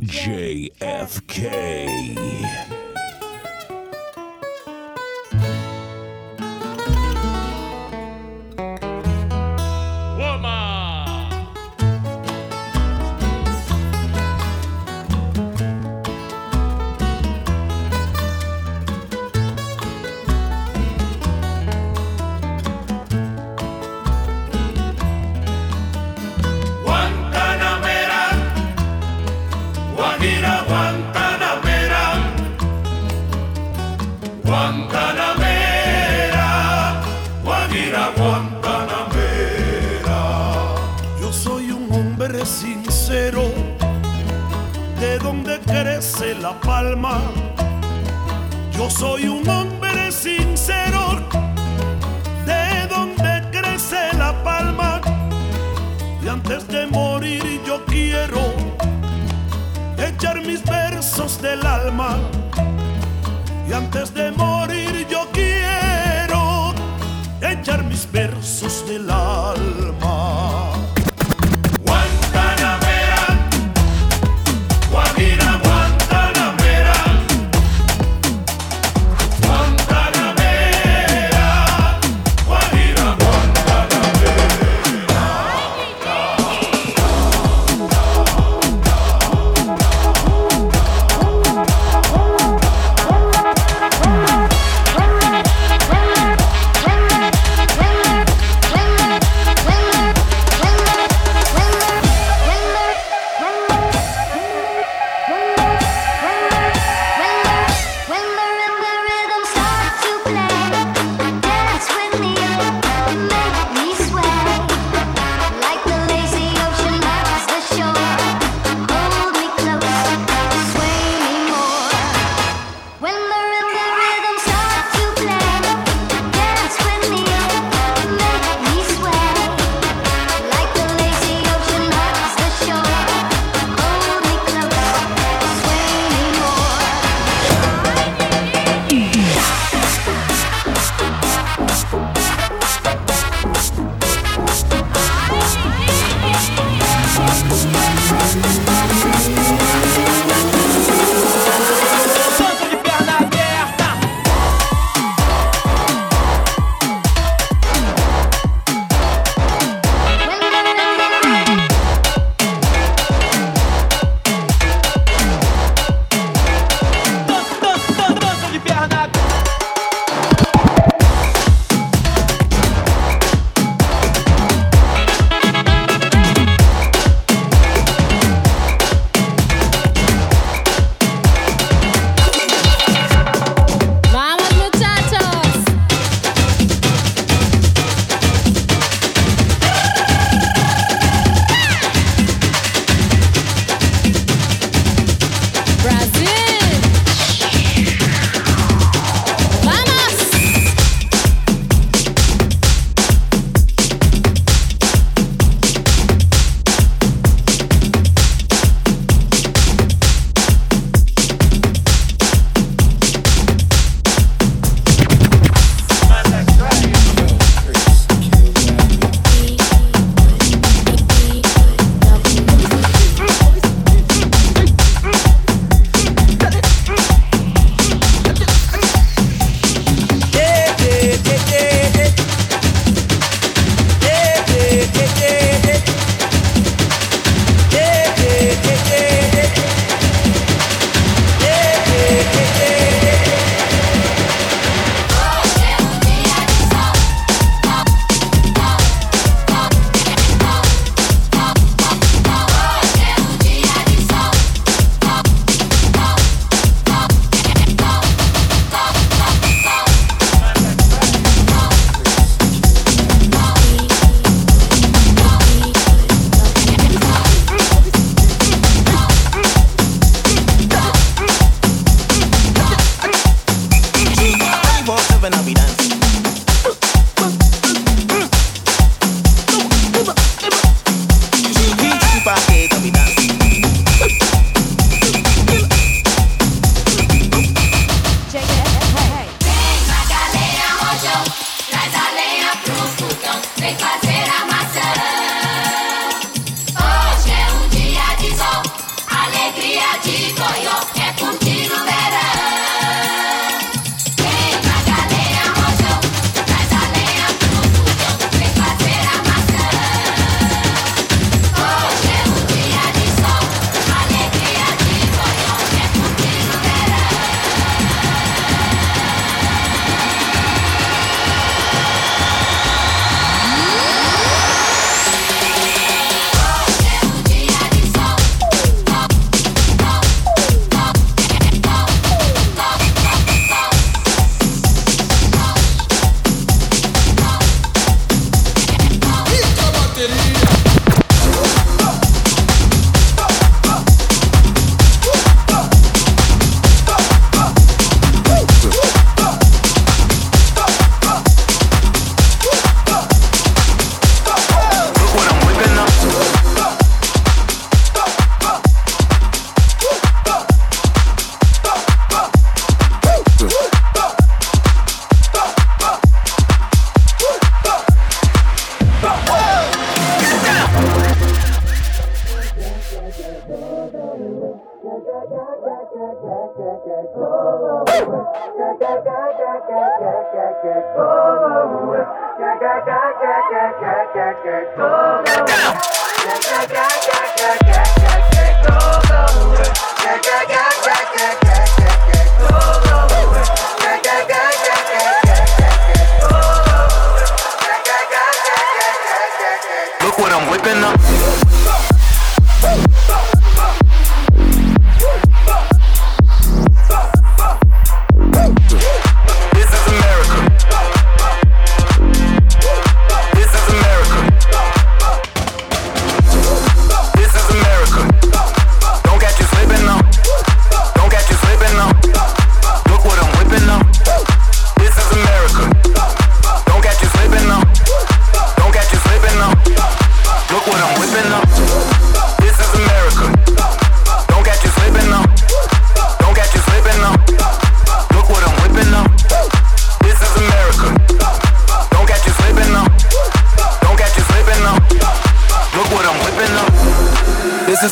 JFK.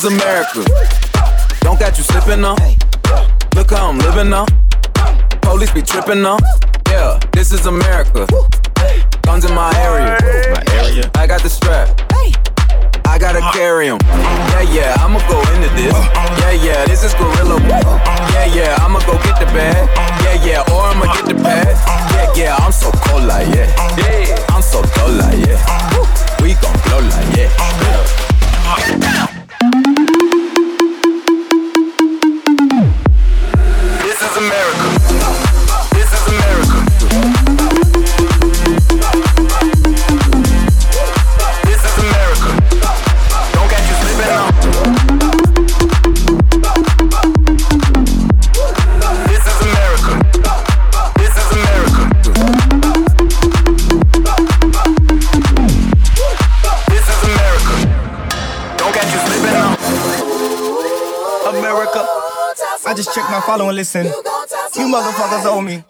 America. Don't got you slipping up. Look how I'm living up. Police be tripping up. Yeah, this is America. Guns in my area. My area. I got the strap. I gotta carry him. Yeah, yeah, I'ma go into this. Yeah, yeah, this is gorilla. Yeah, yeah, I'ma go get the bag. Yeah, yeah, or I'ma get the pad. Yeah, yeah, I'm so cold like yeah. I'm so cold like yeah. We gon' blow like yeah. Get. America. Listen. You motherfuckers owe me.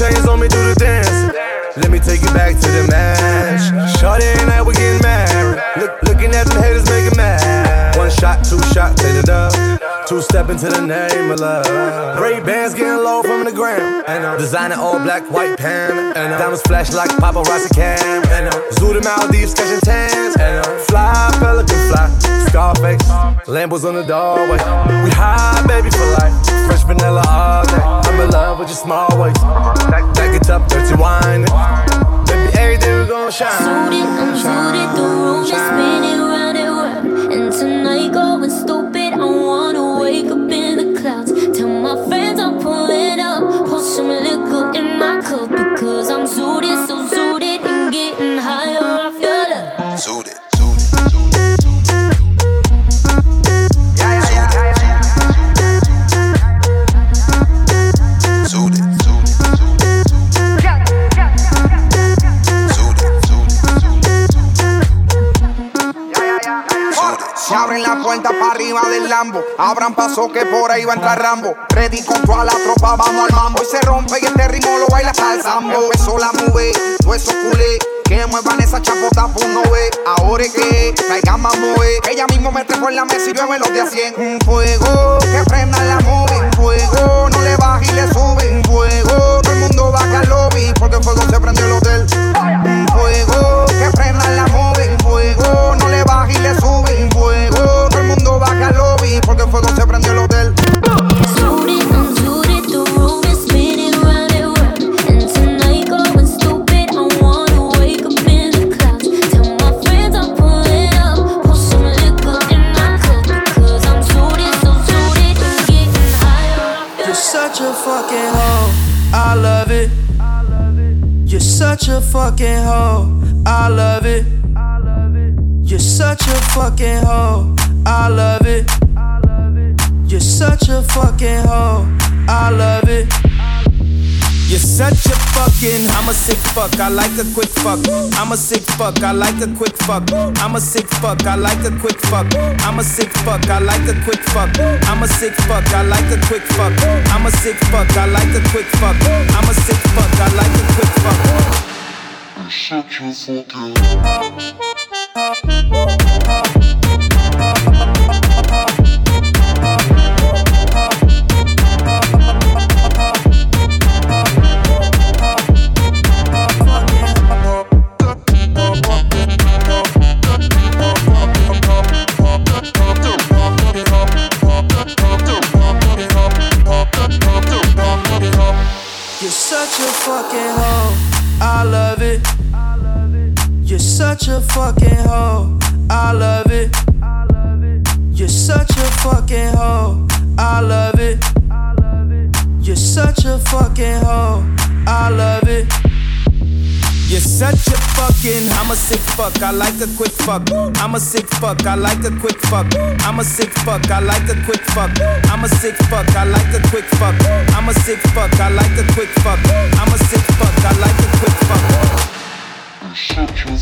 Chains on me, do the dance. Let me take you back to the match. Shorty and I, we getting married. Look, looking at them haters making mad. Shot, two shot, take it up. Two step into the name of love. Ray bands getting low from the ground. And I'm designing all black, white pan. And diamonds flash like paparazzi cam. And I'm zoo to Maldives catching tans. And I'm fly, pelican fly. Scarface, Lambos on the doorway. We high, baby, for life. Fresh vanilla all day I'm in love with your small waist. Back, back it up, dirty wine. Baby, every day we gon' shine. Suited, I'm suited, the room is spinning tonight going stupid, 50 para arriba del Lambo. Abran paso que por ahí va a entrar Rambo. Ready con toda la tropa, vamos al mambo. Y se rompe y este ritmo lo baila hasta el sambo. Empezó la move, todo eso culé. Que muevan esa chapota, pues no ve. Ahora es que traigan más. Ella mismo me trajo en la mesa y yo los de a 100. Un fuego que prenda la move, un fuego. Fuck, I like a quick fuck. I'm a sick fuck, I like a quick fuck. I'm a sick fuck, I like a quick fuck. I'm a sick fuck, I like a quick fuck. I'm a sick fuck, I like a quick fuck. I'm a sick fuck, I like a quick fuck. You're such a fucking hoe. I love it. You're such a fucking hoe. I love it. You're such a fucking hoe. I love it. You're such a fucking, I'm a sick fuck, I like a quick fuck. I'm a sick fuck, I like a quick fuck. I'm a sick fuck, I like a quick fuck. I'm a sick fuck, I like a quick fuck. I'm a sick fuck, I like a quick fuck. I'm a sick fuck, I like a quick fuck. Shit, you're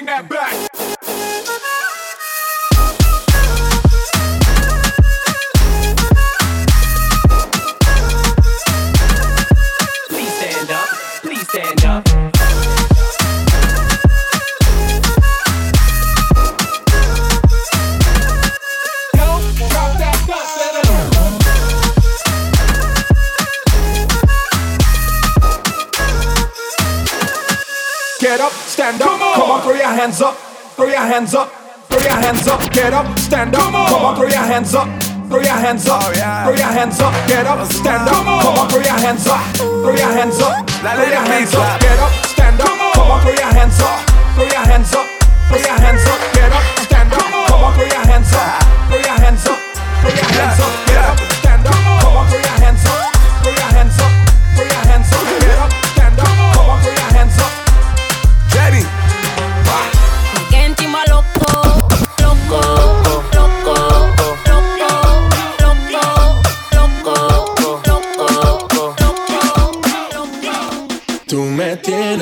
bring that back. Hands up. Throw your hands up. Throw your hands up. Get up, stand up. Come on, throw your hands up. Throw your hands up. Throw your hands up. Get up, stand up. Come on, throw your hands up. Throw your hands up. Throw your hands up. Get up, stand up. Come on, throw your hands up. Throw your hands up. Throw your hands up. Get up, stand up. Come on, throw your hands up. Throw your hands up. Throw your hands up. Get up, stand up. Come on, throw your hands up.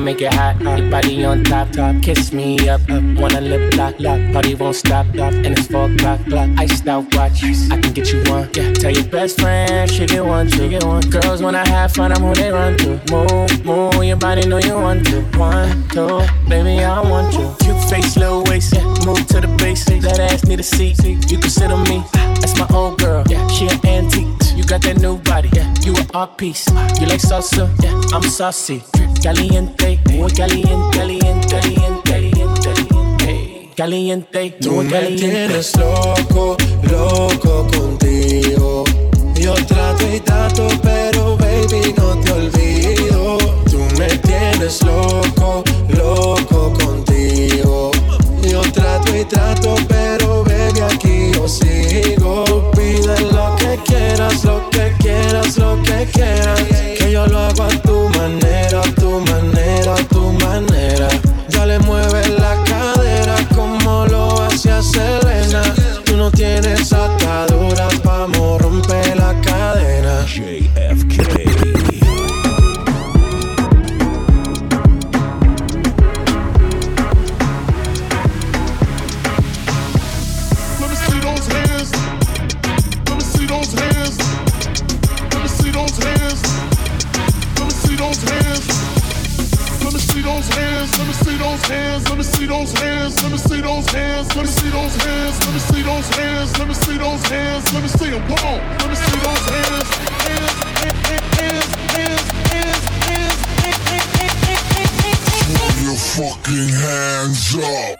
I make it hot, hot. Body on top, top. Kiss me up, up. Wanna lip lock, lock. Party won't stop, stop. And it's four o'clock, clock. Iced out watch. I can get you one. Yeah. Tell your best friend she get one, she get one. Girls wanna have fun, I'm who they run to. Move, move. Your body know you want to. One, two, baby I want you. Cute face, little waist. Yeah. Move to the basics. That ass need a seat. You can sit on me. Ah, that's my old girl. Yeah. She an antique. You got that new body. Yeah. You an art piece. You like salsa? Yeah. I'm saucy. Caliente, muy caliente, caliente, caliente, caliente, caliente, Tú muy me tienes loco, loco contigo. Yo trato y trato, pero baby, no te olvido. Tú me tienes loco, loco contigo. Yo trato y trato, pero baby, aquí yo sigo. Pide lo que quieras, lo que quieras, lo que quieras. Que yo lo hago a tu manera, a tu manera, tu manera. Ya le mueves la cadera como lo hacía Selena. Tú no tienes ataduras, vamos, rompe la cadena. JFK. Hands. Let me see those hands. Let me see those hands. Let me see those hands. Let me see those hands. Let me see those hands. Let me see them. Come on. Let me see those hands. Hands. Hands. Hands. Hands. Hands. Throw your fucking hands up.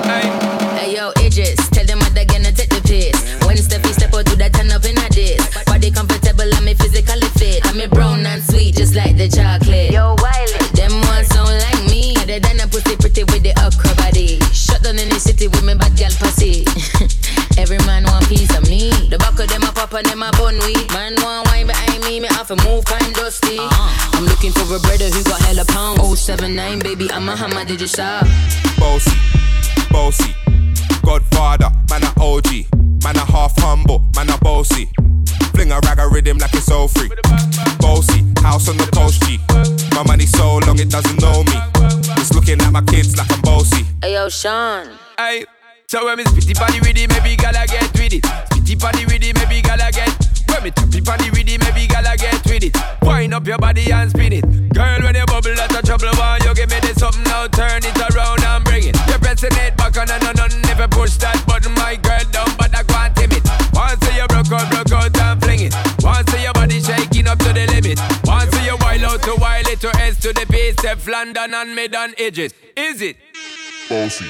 I'm looking for a brother who got hella pounds. 079, baby, I'm a hammer, did you stop? Bossy, bossy, Godfather, man a OG, man a half humble, man a bossy. Fling a rag a rhythm like it's all free. Bossy, house on the coast G. My money so long it doesn't know me. It's looking at my kids like I'm bossy. Ayo, Sean. Aye. So when me spitty body with it, maybe gala get with it. Spitty body with it, maybe gala get. Me tappy body with it, maybe gala get with it. Wind up your body and spin it. Girl, when you bubble, that's a trouble. Why you give me this something now? Turn it around and bring it. You're pressing it back on and on and never push that button, my girl down, but I can't tame it. Once you broke out, broke out and fling it. Once your body shaking up to the limit. Once you wild out to wild it to S to the base, F London and mid and edges. Is it? Bossy,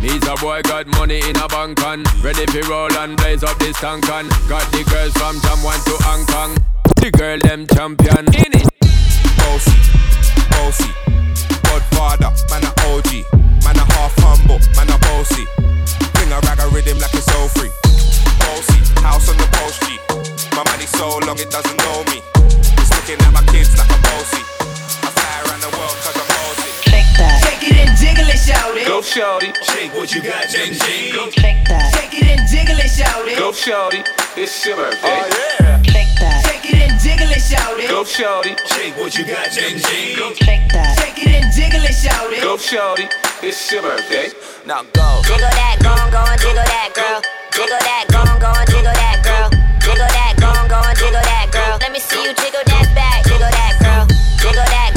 Me's a boy got money in a bank on Ready for roll and blaze up this tank on Got the girls from Jamwan to Hong Kong The girl them champion In it Bossy, bossy. Godfather, man a OG, man a half humble, man a bossy. Bring a rag a rhythm like it's all free. Bossy, house on the post G. My money so long it doesn't know me. It's looking at my kids like I'm bossy. I fly around the world it and jiggle it, shout it. Go shorty, shake what you got, Jing Jing. Go Shake it and jiggle it, shout it. Go shorty, it's your oh, birthday. Oh yeah. Shake it and jiggle it, shout it. Go shorty, shake what you got, Jing Jing. Go Shake it and jiggle it, shout it. Go shorty, it's your birthday. Now go. Jiggle that, go on, go on, jiggle that, girl. Jiggle that, go on, go on, jiggle that, girl. Jiggle that, go on, go on, jiggle that, girl. Let me see you jiggle that back, jiggle that, girl. Jiggle that,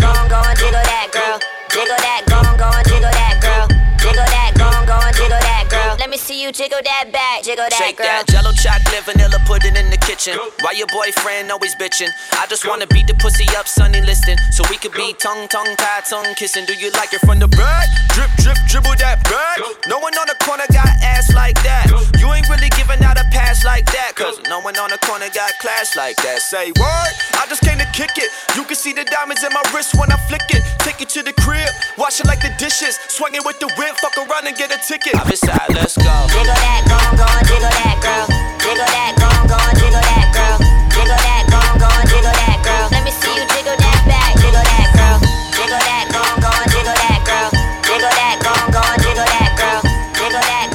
jiggle that back, jiggle that, Shake girl. that chocolate, vanilla pudding in the kitchen. Why your boyfriend always bitching? I just wanna beat the pussy up, sunny listing. So we could be tongue, tongue, tie, tongue kissing. Do you like it from the back? Drip, drip, dribble that back. No one on the corner got ass like that. You ain't really giving out a pass like that. Cause no one on the corner got class like that. Say word, I just came to kick it. You can see the diamonds in my wrist when I flick it. Take it to the crib, wash it like the dishes. Swing it with the whip, fuck around and get a ticket. I'm inside, let's go. Jiggle that, go go jiggle that, girl. Jiggle that, jiggle that, girl. Jiggle that, jiggle that, girl. Let me see you jiggle that back, jiggle that, girl. Jiggle that, jiggle that, girl. Jiggle that, jiggle that, girl. Jiggle that,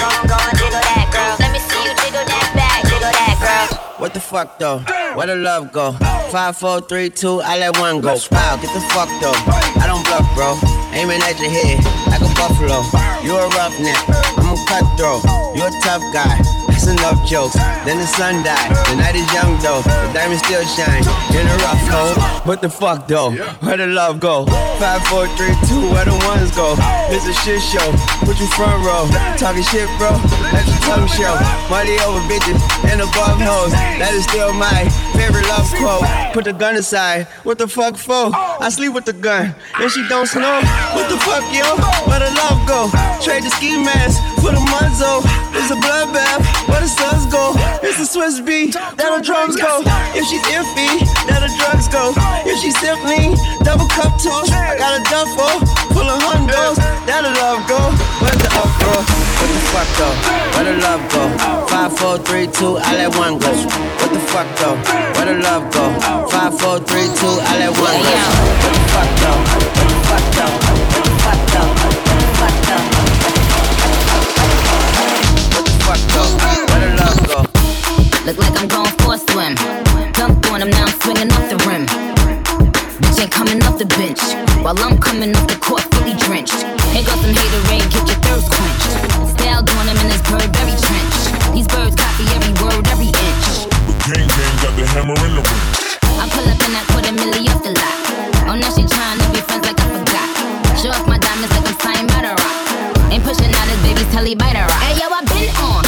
jiggle that, girl. Let me see you jiggle that back, jiggle that, girl. What the fuck though? Where the love go? Five, four, three, two, I let one go. Wow, get the fuck though. I don't bluff, bro. Aiming at your head like a buffalo. You a roughneck, I'm a cutthroat. You a tough guy. That's enough jokes. Then the sun died. The night is young though. The diamond still shine in a rough hole. What the fuck though? Where the love go? Five, four, three, two, where the ones go? It's a shit show. Put you front row. Talking shit, bro. Let your tongue show. Money over bitches and above hoes. That is still my favorite love quote. Put the gun aside. What the fuck for? I sleep with the gun. And she don't snow. What the fuck, yo? Where the love go? Trade the ski mask for the muzzle. It's a bloodbath. Where the suns go? It's a Swiss beat. That the drums go. If she's iffy, that the drugs go. If she's simply double cup toast, I got a duffel full of hundos. That the love go. Where the up go? What the fuck though? Where the love go? Five, four, three, two, I let one go. What the fuck though? Where the love go? Five, four, three, two, I let one go. What the fuck though? What the fuck though? What the fuck though? What the fuck though? What the fuck though? Where the love go? Look like I'm going for a swim. Dunked on him, now I'm now swinging off the rim. Bitch ain't coming off the bench. While I'm coming off the court fully drenched. Here goes some hater rain, get your thirst quenched. Style doing him in this Burberry trench. These birds copy every word, every inch. The Gang gang got the hammer in the ring. I pull up in that quarter milli off the lot. Oh, now she trying to be friends like I forgot. Show off my diamonds like I'm signed by the rock. Ain't pushing out his baby's telly by the rock. Hey yo, I been on,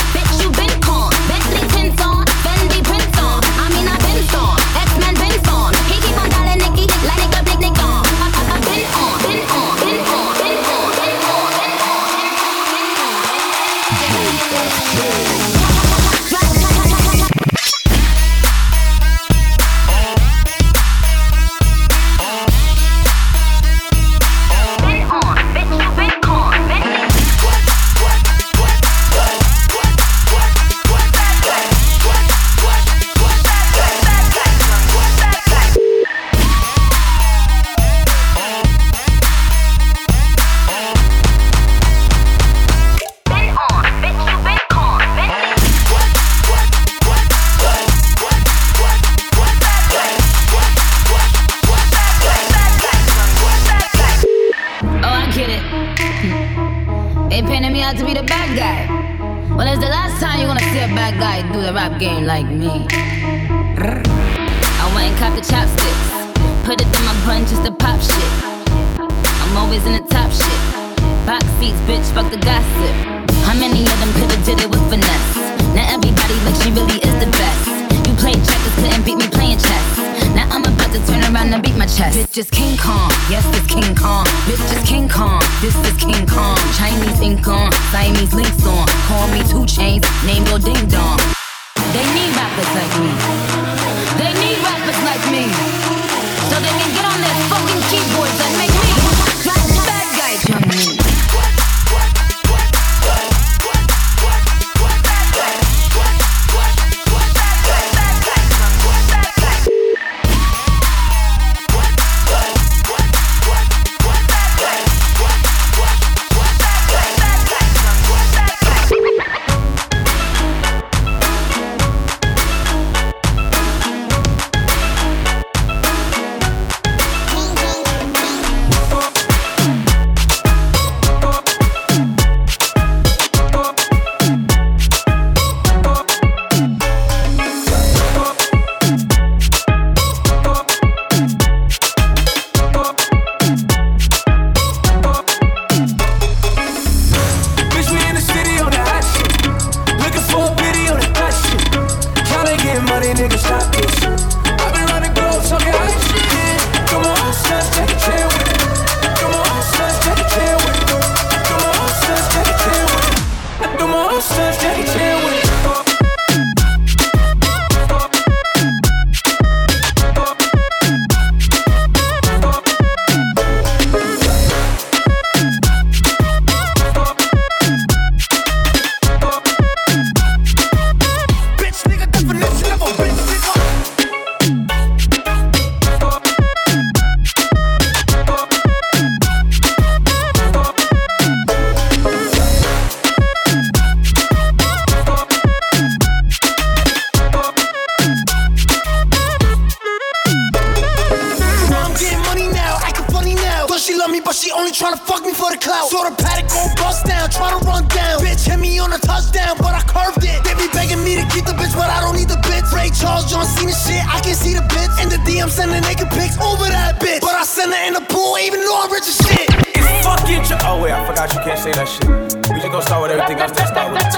say that shit. We just gonna start with everything else, then start with the T.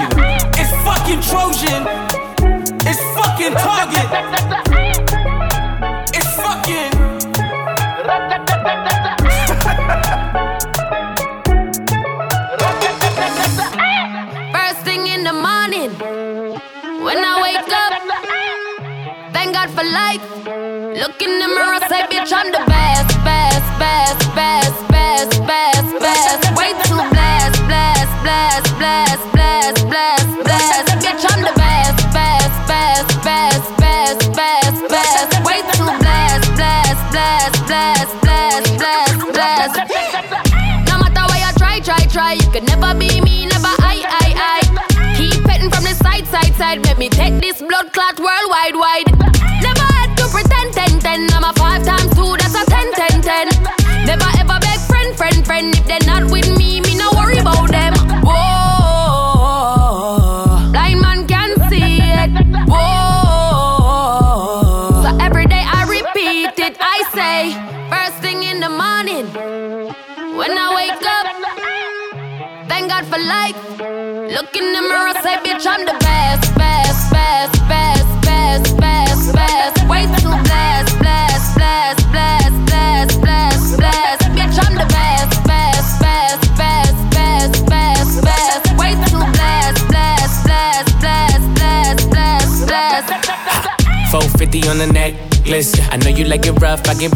It's fucking Trojan. It's fucking Target. It's fucking. First thing in the morning, when I wake up, thank God for life. Look in the mirror, say, bitch, I'm the best, could never be me, never I, I, I. Keep petting from the side, side, side. Let me take this blood clot worldwide, wide. Never had to pretend, ten, ten. I'm a five times two, that's a ten, ten, ten. Never ever beg friend, friend, friend. If they're not with me, me Look in the mirror, say, bitch, I'm the best, best, best, best, best, best, best. Way too blessed, blessed, blessed, blessed, blessed, blessed, blessed. Bitch, I'm the best, best, best, best, best, best, best. Way too blessed, blessed, blessed, blessed, blessed, blessed, blessed. 450 on the necklace. I know you like it rough, I get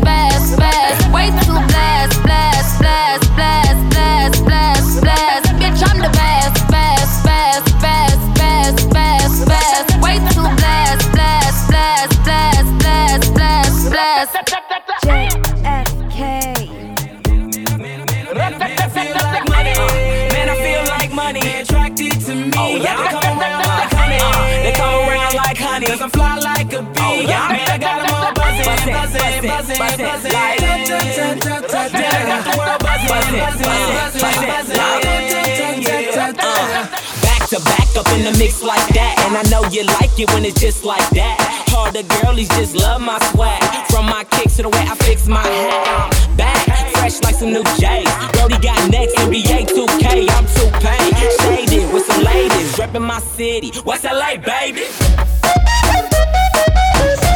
blast, blast. Way too. Bitch, I'm the best, best, best, best, best, best, best. Way too. JFK. Man, I feel like money. Attracted to me. Oh, yeah. They come around like honey. They come around money. Cause I'm fly like a bee. Yeah, man, I got them all buzzing, buzzing, buzzing, buzzing. I got the world buzzing, buzzing, buzzing, buzzing. Back to back up in the mix like that. And I know you like it when it's just like that. Harder girlies just love my swag. From my kicks to the way I fix my hat. Back, fresh like some new J's. Brody got next, NBA 2K. I'm too paid, shaded with some ladies. repping my city, West LA, baby. Peace.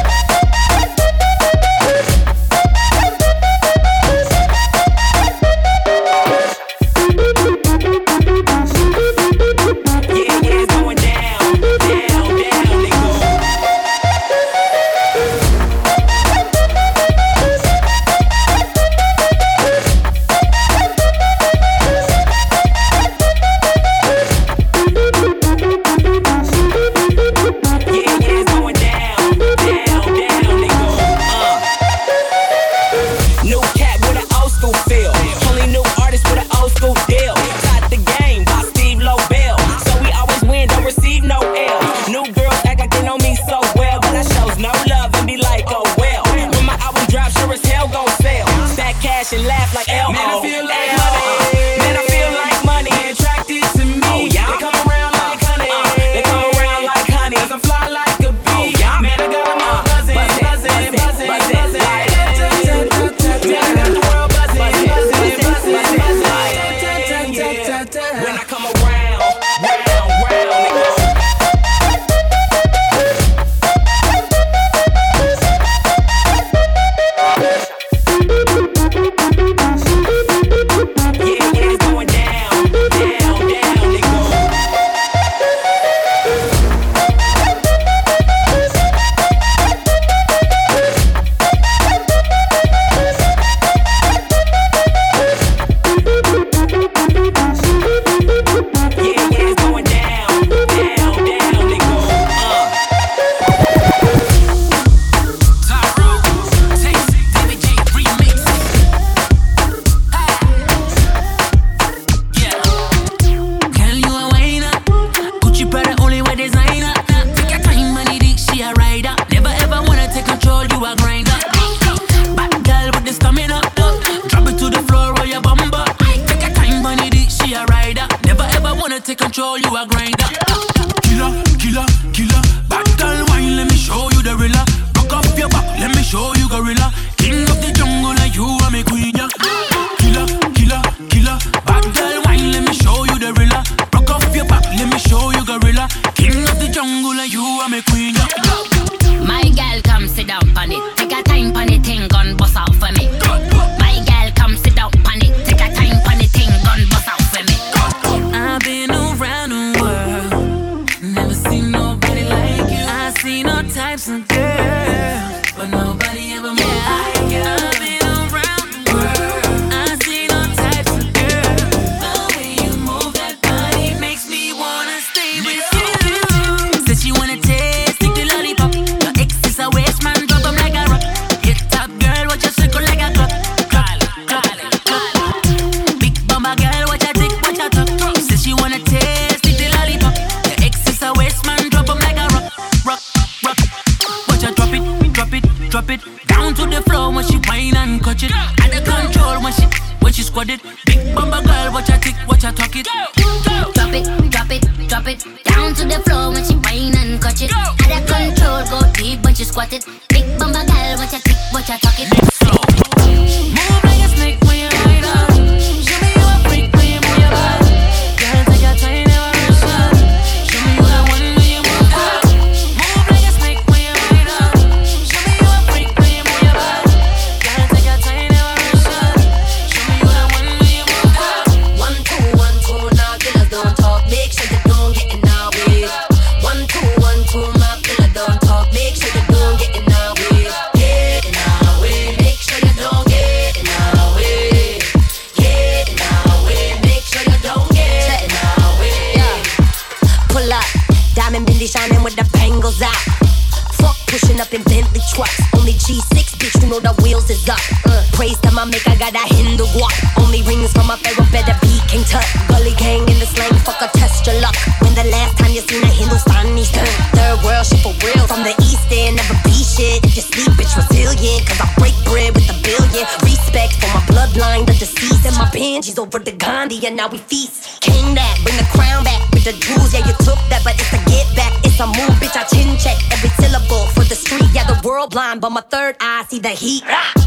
Now we feast. King that, bring the crown back with the jewels. Yeah, you took that, but it's a get back. It's a move, bitch. I chin check every syllable for the street. Yeah, the world blind, but my third eye see the heat. One,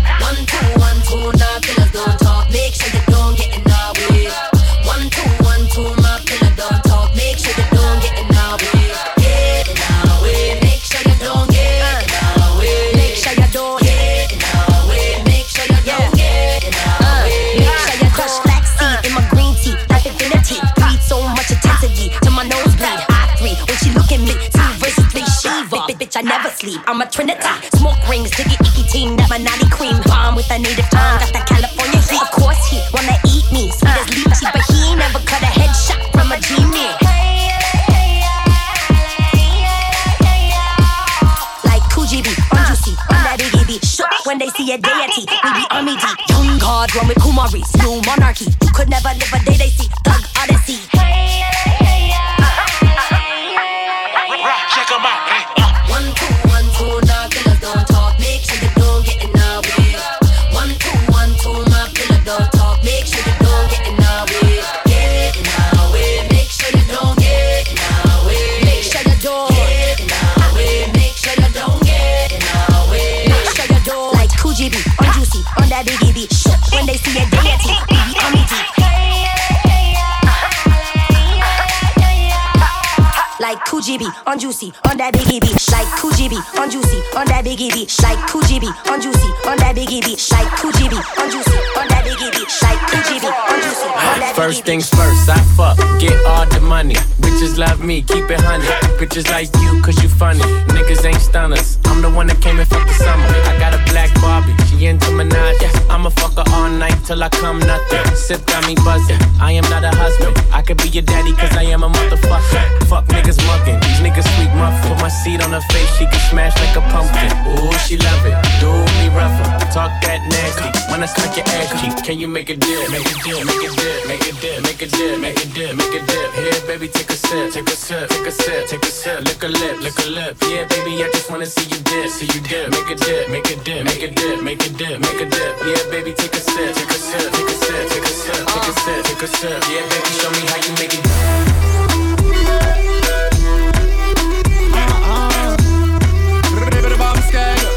sleep. I'm a trinity. Smoke rings, diggy icky team, that naughty cream. Bomb with a native tongue, got that California heat. Of course he wanna eat me, sweet as lychee, but he never cut a headshot from a genie. Like Kujibi, on juicy, on that biggie beat. Shook when they see a deity, we be army deep. Young god, run with Kumaris, new monarchy. You could never live a day they see. Thug Odyssey. Like Kujibi on juicy on that biggie beat. Like Kujibi on juicy on that biggie beat. Like Kujibi on juicy on that biggie beat. Like Kujibi on juicy First things first, I fuck, get all the money. Bitches love me, keep it honey. Bitches like you, cause you funny. Niggas ain't stunners. I'm the one that came and fucked the summer. I got a black Barbie, she into Minaj. I'ma fuck her all night till I come nothing. Sip got me buzzing. I am not a husband. I could be your daddy, cause I am a motherfucker. Fuck niggas mucking. These niggas sweet muffin. Put my seed on her face, she can smash like a pumpkin. Ooh, she love it. Do me rougher. Talk that nasty. When I smack your ass cheek, can you make a deal? Make a dip, make a dip, make a dip, make a dip, make a dip, make a dip. Here, baby, take a sip, take a sip, take a sip, take a sip. Lick a lip, lick a lip. Yeah, baby, I just wanna see you dip, see you dip. Make a dip, make a dip, make a dip, make a dip, make a dip. Yeah, baby, take a sip, take a sip, take a sip, take a sip, take a sip, take a sip. Yeah, baby, show me how you make it. Dip it,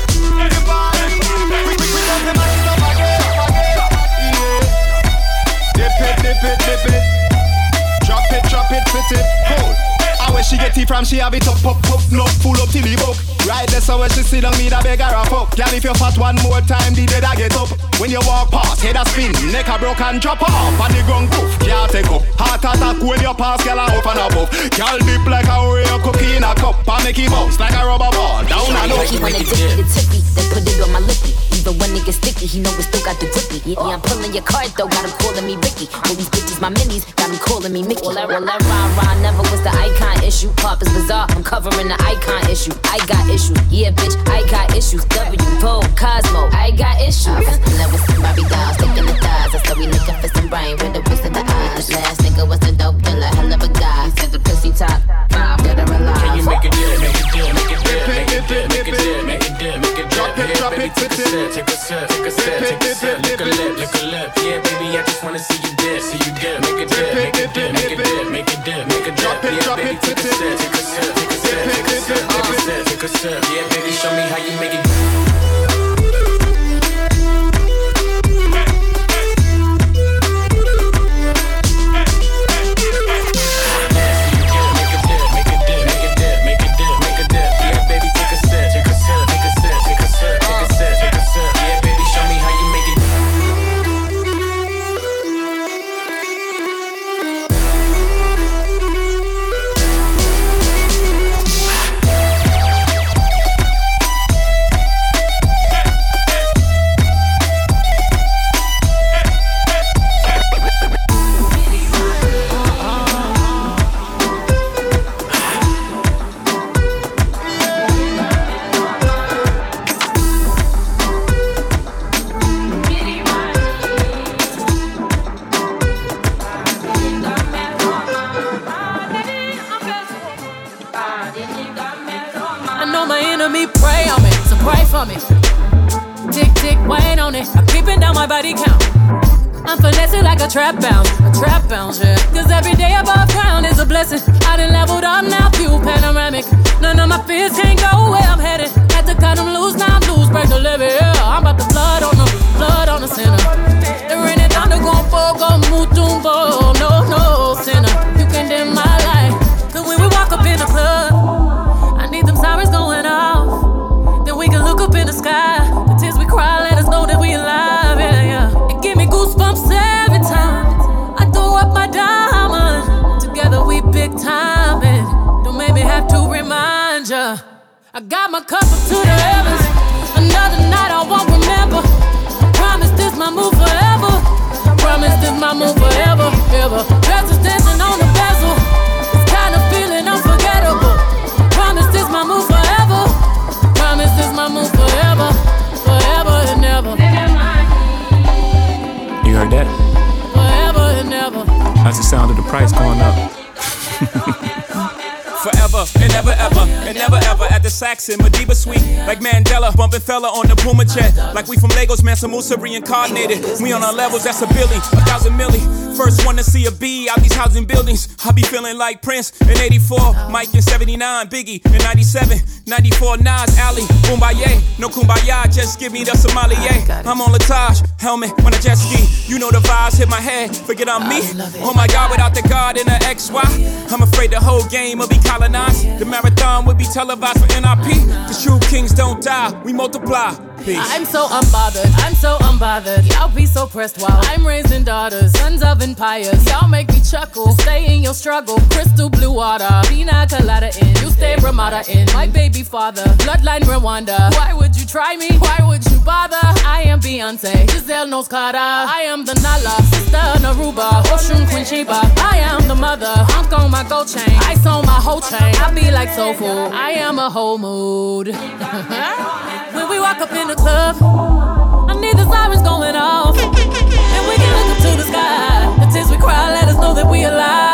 Drop it, drop it, fit it, hold. I where she get it from, she have it up, up, up, no full up till the book. Right there, so when she sit down, me da beg her a fuck. Girl, if you fat one more time, the dead I get up. When you walk past, head a spin, neck a broke and drop off, and the ground poof, can't take up. Heart attack when you pass, girl, I up and above. Girl, dip like a Oreo cookie in a cup, and make it bounce like a rubber ball, down and up. He wanna dip the tippy, then put it on my lippy. Even when it gets sticky, he know it still got the grippy. Yeah, I'm pulling your card though, got him calling me Ricky. All these bitches, my minis, got him calling me Mickey. Well, that, well, that rah rah never was the icon issue. Pop is bizarre, I'm covering the icon issue. I got issues, yeah, bitch, I got issues. W, Vogue, Cosmo, I got issues. My body count. I'm finessing like a trap bounce, a trap bounce, yeah. Cause every day above ground is a blessing. I done leveled up now, view panoramic. None of my fears can't go where I'm headed. Had to cut them loose, now I'm loose, break the levee, yeah. I'm about to flood on the, flood on the center. The rain and thunder gon' fall, gon' move, no, no, I got my cup up to the heavens. Another night I won't remember. Promise this my move forever. Promise this my move forever, ever. Dancing on the bezel. This kind of feeling unforgettable. Promise this my move forever. Promise this my move forever, forever and ever. You heard that? Forever and ever. That's the sound of the price going up. Saxon Madiba suite. Like Mandela bumping Fela on the Puma jet. Like we from Lagos Mansa Musa reincarnated. We on our levels that's a billy a thousand milli. First one to see a B out these housing buildings. I be feeling like Prince in 84 Mike in 79 Biggie in 97 94 Nas Ali Kumbaya. No Kumbaya just give me the sommelier. I'm on Latage helmet on a jet ski. You know the vibes hit my head forget I'm me. Oh my god without the God in the XY I'm afraid the whole game will be colonized. The marathon would be televised for NIP. The true kings don't die, we multiply. I'm so unbothered, I'm so unbothered. Y'all be so pressed while I'm raising daughters, sons of empires. Y'all make me chuckle, stay in your struggle. Crystal blue water, pina colada in. You stay Ramada Inn. My baby father, bloodline Rwanda. Why would you try me? Why would you bother? I am Beyonce, Giselle Knowles-Carter. I am the Nala, sister Naruba, Oshun Queen Sheba. I am the mother, Ankh on my gold chain. Ice on my whole chain. I be like soul food. I am a whole mood. when we walk up in the club, I need the sirens going off. And we can look up to the sky. The tears we cry let us know that we alive.